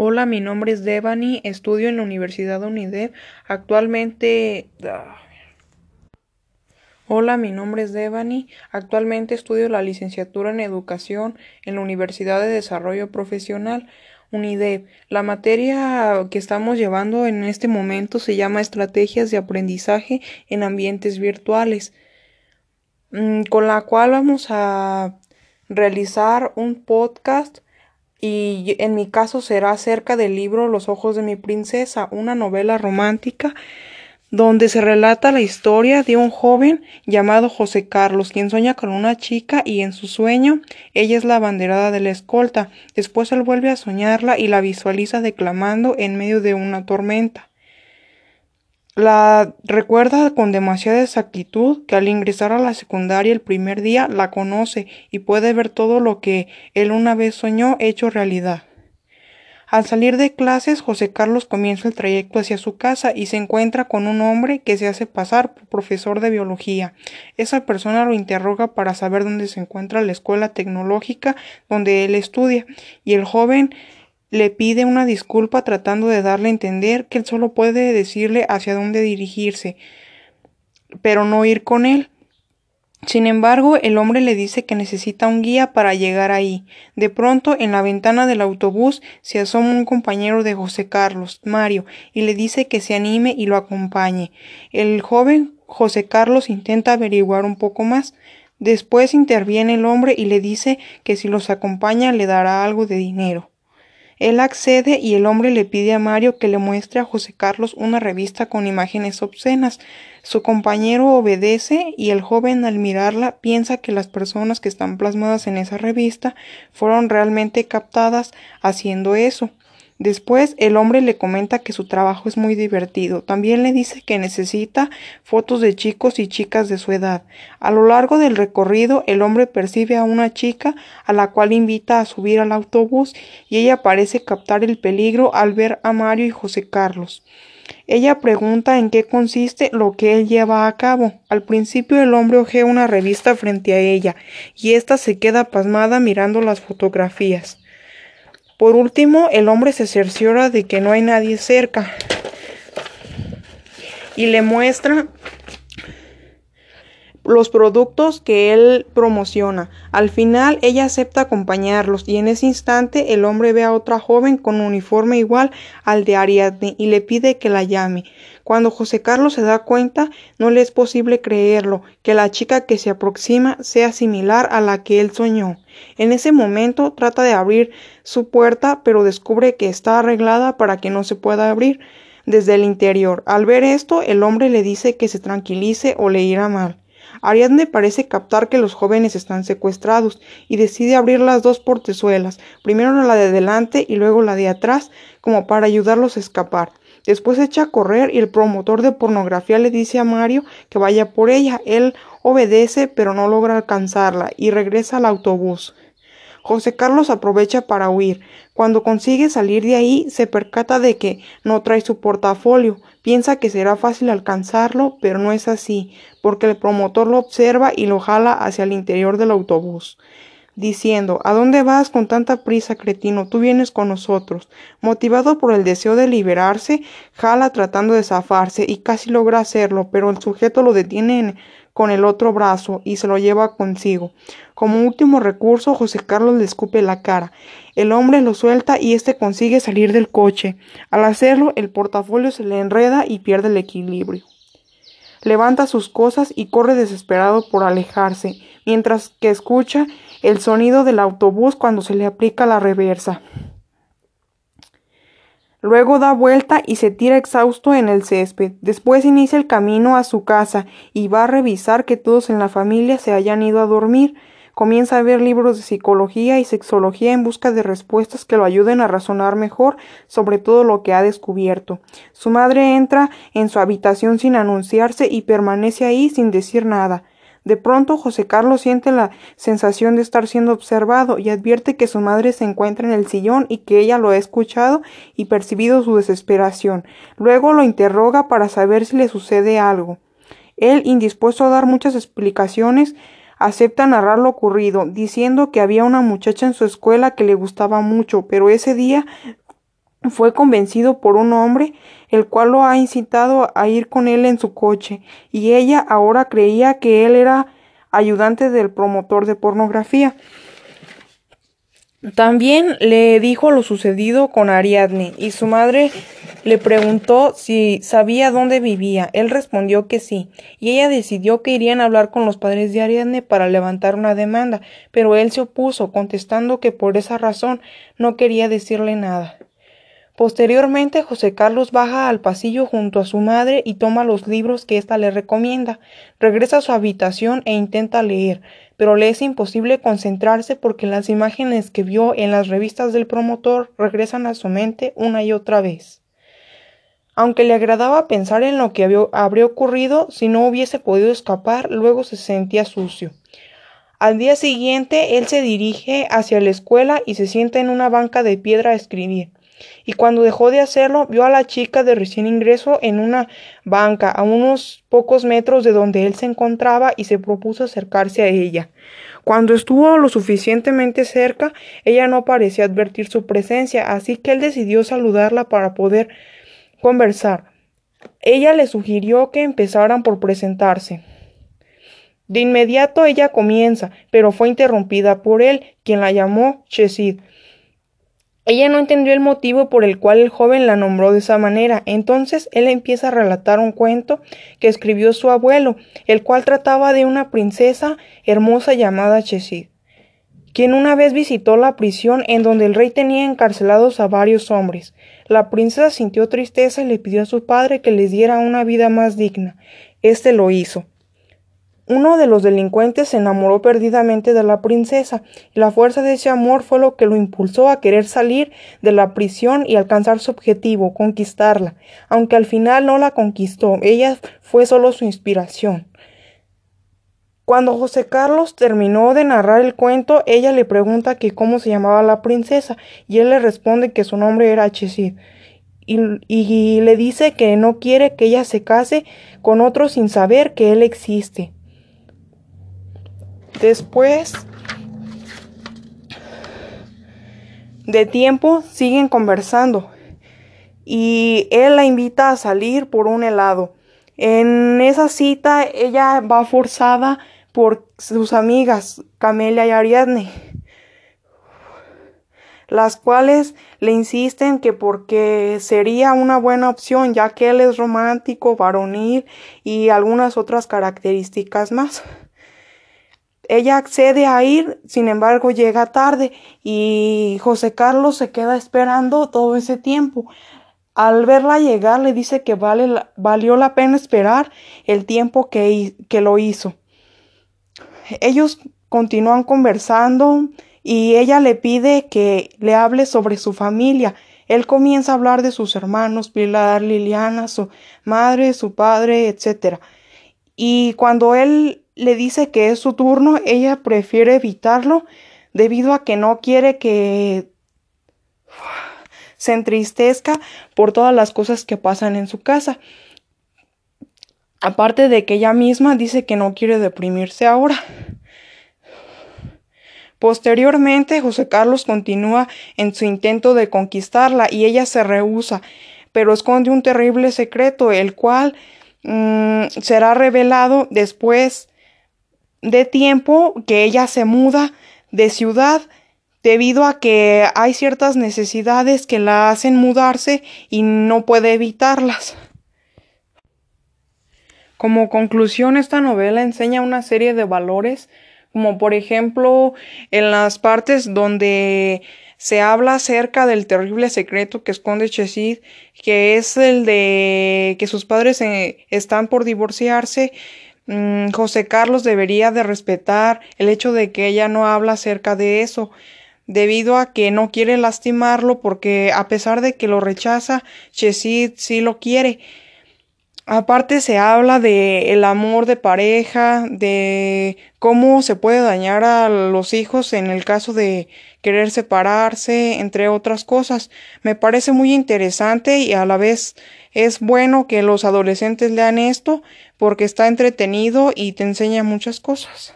Hola, mi nombre es Devani, estudio en la Universidad UNIDEP. Actualmente... Hola, mi nombre es Devani. Actualmente estudio la licenciatura en Educación en la Universidad de Desarrollo Profesional UNIDEP. La materia que estamos llevando en este momento se llama Estrategias de Aprendizaje en Ambientes Virtuales, mm, con la cual vamos a realizar un podcast y en mi caso será acerca del libro Los ojos de mi princesa, una novela romántica donde se relata la historia de un joven llamado José Carlos, quien sueña con una chica y en su sueño ella es la abanderada de la escolta. Después él vuelve a soñarla y la visualiza declamando en medio de una tormenta. La recuerda con demasiada exactitud que al ingresar a la secundaria el primer día la conoce y puede ver todo lo que él una vez soñó hecho realidad. Al salir de clases, José Carlos comienza el trayecto hacia su casa y se encuentra con un hombre que se hace pasar por profesor de biología. Esa persona lo interroga para saber dónde se encuentra la escuela tecnológica donde él estudia y el joven le pide una disculpa tratando de darle a entender que él solo puede decirle hacia dónde dirigirse, pero no ir con él. Sin embargo, el hombre le dice que necesita un guía para llegar ahí. De pronto, en la ventana del autobús se asoma un compañero de José Carlos, Mario, y le dice que se anime y lo acompañe. El joven José Carlos intenta averiguar un poco más. Después interviene el hombre y le dice que si los acompaña le dará algo de dinero. Él accede y el hombre le pide a Mario que le muestre a José Carlos una revista con imágenes obscenas. Su compañero obedece y el joven al mirarla piensa que las personas que están plasmadas en esa revista fueron realmente captadas haciendo eso. Después el hombre le comenta que su trabajo es muy divertido. También le dice que necesita fotos de chicos y chicas de su edad. A lo largo del recorrido el hombre percibe a una chica a la cual invita a subir al autobús y ella parece captar el peligro al ver a Mario y José Carlos. Ella pregunta en qué consiste lo que él lleva a cabo. Al principio el hombre ojea una revista frente a ella y ésta se queda pasmada mirando las fotografías. Por último, el hombre se cerciora de que no hay nadie cerca y le muestra los productos que él promociona. Al final ella acepta acompañarlos y en ese instante el hombre ve a otra joven con un uniforme igual al de Ariadne y le pide que la llame. Cuando José Carlos se da cuenta, no le es posible creerlo, que la chica que se aproxima sea similar a la que él soñó. En ese momento trata de abrir su puerta, pero descubre que está arreglada para que no se pueda abrir desde el interior. Al ver esto, el hombre le dice que se tranquilice o le irá mal. Ariadne parece captar que los jóvenes están secuestrados y decide abrir las dos portezuelas, primero la de delante y luego la de atrás, como para ayudarlos a escapar. Después echa a correr y el promotor de pornografía le dice a Mario que vaya por ella. Él obedece pero no logra alcanzarla y regresa al autobús. José Carlos aprovecha para huir. Cuando consigue salir de ahí, se percata de que no trae su portafolio. Piensa que será fácil alcanzarlo, pero no es así, porque el promotor lo observa y lo jala hacia el interior del autobús, diciendo ¿A dónde vas con tanta prisa, cretino? Tú vienes con nosotros. Motivado por el deseo de liberarse, jala tratando de zafarse y casi logra hacerlo, pero el sujeto lo detiene en con el otro brazo y se lo lleva consigo. Como último recurso, José Carlos le escupe la cara. El hombre lo suelta y éste consigue salir del coche. Al hacerlo, el portafolio se le enreda y pierde el equilibrio. Levanta sus cosas y corre desesperado por alejarse, mientras que escucha el sonido del autobús cuando se le aplica la reversa. Luego da vuelta y se tira exhausto en el césped. Después inicia el camino a su casa y va a revisar que todos en la familia se hayan ido a dormir. Comienza a ver libros de psicología y sexología en busca de respuestas que lo ayuden a razonar mejor sobre todo lo que ha descubierto. Su madre entra en su habitación sin anunciarse y permanece ahí sin decir nada. De pronto José Carlos siente la sensación de estar siendo observado y advierte que su madre se encuentra en el sillón y que ella lo ha escuchado y percibido su desesperación. Luego lo interroga para saber si le sucede algo. Él, indispuesto a dar muchas explicaciones, acepta narrar lo ocurrido, diciendo que había una muchacha en su escuela que le gustaba mucho, pero ese día fue convencido por un hombre, el cual lo ha incitado a ir con él en su coche, y ella ahora creía que él era ayudante del promotor de pornografía. También le dijo lo sucedido con Ariadne, y su madre le preguntó si sabía dónde vivía. Él respondió que sí, y ella decidió que irían a hablar con los padres de Ariadne para levantar una demanda, pero él se opuso, contestando que por esa razón no quería decirle nada. Posteriormente, José Carlos baja al pasillo junto a su madre y toma los libros que ésta le recomienda. Regresa a su habitación e intenta leer, pero le es imposible concentrarse porque las imágenes que vio en las revistas del promotor regresan a su mente una y otra vez. Aunque le agradaba pensar en lo que habría ocurrido si no hubiese podido escapar, luego se sentía sucio. Al día siguiente, él se dirige hacia la escuela y se sienta en una banca de piedra a escribir y cuando dejó de hacerlo vio a la chica de recién ingreso en una banca a unos pocos metros de donde él se encontraba y se propuso acercarse a ella. Cuando estuvo lo suficientemente cerca, ella no parecía advertir su presencia, así que él decidió saludarla para poder conversar. Ella le sugirió que empezaran por presentarse. De inmediato ella comienza, pero fue interrumpida por él, quien la llamó Chesid. Ella no entendió el motivo por el cual el joven la nombró de esa manera. Entonces él empieza a relatar un cuento que escribió su abuelo, el cual trataba de una princesa hermosa llamada Chesid, quien una vez visitó la prisión en donde el rey tenía encarcelados a varios hombres. La princesa sintió tristeza y le pidió a su padre que les diera una vida más digna. Este lo hizo. Uno de los delincuentes se enamoró perdidamente de la princesa, y la fuerza de ese amor fue lo que lo impulsó a querer salir de la prisión y alcanzar su objetivo, conquistarla, aunque al final no la conquistó, ella fue solo su inspiración. Cuando José Carlos terminó de narrar el cuento, ella le pregunta que cómo se llamaba la princesa, y él le responde que su nombre era Chesid. Y, y le dice que no quiere que ella se case con otro sin saber que él existe. Después de tiempo siguen conversando y él la invita a salir por un helado. En esa cita ella va forzada por sus amigas Camelia y Ariadne, las cuales le insisten que porque sería una buena opción ya que él es romántico, varonil y algunas otras características más. Ella accede a ir, sin embargo llega tarde y José Carlos se queda esperando todo ese tiempo. Al verla llegar le dice que vale, valió la pena esperar el tiempo que, que lo hizo. Ellos continúan conversando y ella le pide que le hable sobre su familia. Él comienza a hablar de sus hermanos, Pilar, Liliana, su madre, su padre, etc. Y cuando él le dice que es su turno, ella prefiere evitarlo debido a que no quiere que se entristezca por todas las cosas que pasan en su casa. Aparte de que ella misma dice que no quiere deprimirse ahora. Posteriormente, José Carlos continúa en su intento de conquistarla y ella se rehúsa, pero esconde un terrible secreto, el cual mm, será revelado después de tiempo que ella se muda de ciudad debido a que hay ciertas necesidades que la hacen mudarse y no puede evitarlas. Como conclusión, esta novela enseña una serie de valores, como por ejemplo en las partes donde se habla acerca del terrible secreto que esconde Chesid, que es el de que sus padres eh, están por divorciarse Mm, José Carlos debería de respetar el hecho de que ella no habla acerca de eso, debido a que no quiere lastimarlo porque a pesar de que lo rechaza, Chesid sí lo quiere. Aparte se habla de el amor de pareja, de cómo se puede dañar a los hijos en el caso de querer separarse, entre otras cosas. Me parece muy interesante y a la vez es bueno que los adolescentes lean esto porque está entretenido y te enseña muchas cosas.